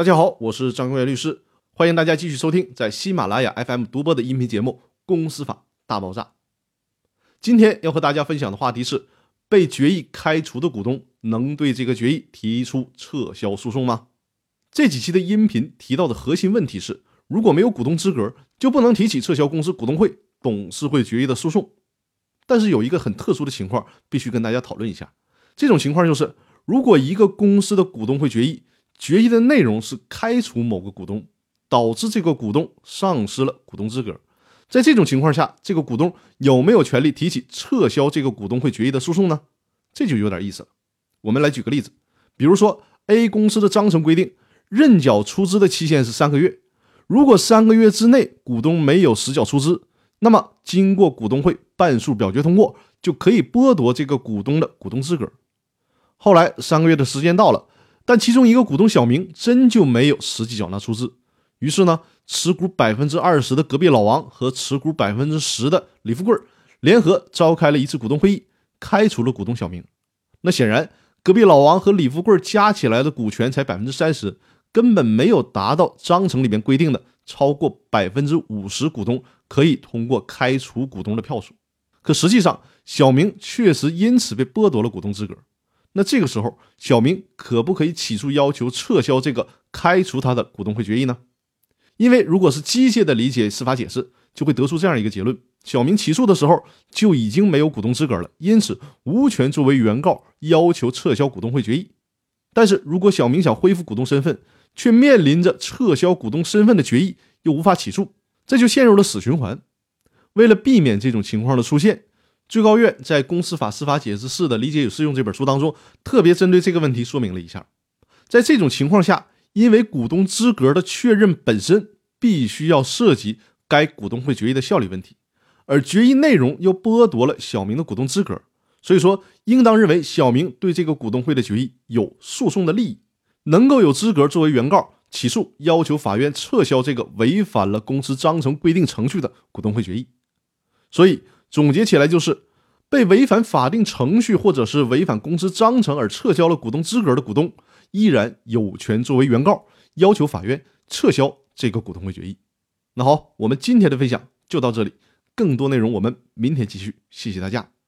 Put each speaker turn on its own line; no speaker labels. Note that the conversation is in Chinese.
大家好，我是张国元律师，欢迎大家继续收听在喜马拉雅 FM 独播的音频节目《公司法大爆炸》。今天要和大家分享的话题是：被决议开除的股东能对这个决议提出撤销诉讼吗？这几期的音频提到的核心问题是，如果没有股东资格，就不能提起撤销公司股东会、董事会决议的诉讼。但是有一个很特殊的情况，必须跟大家讨论一下。这种情况就是，如果一个公司的股东会决议，决议的内容是开除某个股东，导致这个股东丧失了股东资格，在这种情况下，这个股东有没有权利提起撤销这个股东会决议的诉讼呢？这就有点意思了。我们来举个例子，比如说 A 公司的章程规定。认缴出资的期限是三个月，如果三个月之内股东没有实缴出资，那么经过股东会半数表决通过，就可以剥夺这个股东的股东资格。后来三个月的时间到了，但其中一个股东小明真就没有实际缴纳出资，于是呢，持股百分之二十的隔壁老王和持股百分之十的李富贵联合召开了一次股东会议，开除了股东小明。那显然，隔壁老王和李富贵加起来的股权才百分之三十。根本没有达到章程里面规定的超过百分之五十股东可以通过开除股东的票数，可实际上小明确实因此被剥夺了股东资格。那这个时候，小明可不可以起诉要求撤销这个开除他的股东会决议呢？因为如果是机械的理解司法解释，就会得出这样一个结论：小明起诉的时候就已经没有股东资格了，因此无权作为原告要求撤销股东会决议。但是如果小明想恢复股东身份，却面临着撤销股东身份的决议，又无法起诉，这就陷入了死循环。为了避免这种情况的出现，最高院在《公司法司法解释四的理解与适用》这本书当中，特别针对这个问题说明了一下：在这种情况下，因为股东资格的确认本身必须要涉及该股东会决议的效力问题，而决议内容又剥夺了小明的股东资格，所以说应当认为小明对这个股东会的决议有诉讼的利益。能够有资格作为原告起诉，要求法院撤销这个违反了公司章程规定程序的股东会决议。所以总结起来就是，被违反法定程序或者是违反公司章程而撤销了股东资格的股东，依然有权作为原告要求法院撤销这个股东会决议。那好，我们今天的分享就到这里，更多内容我们明天继续。谢谢大家。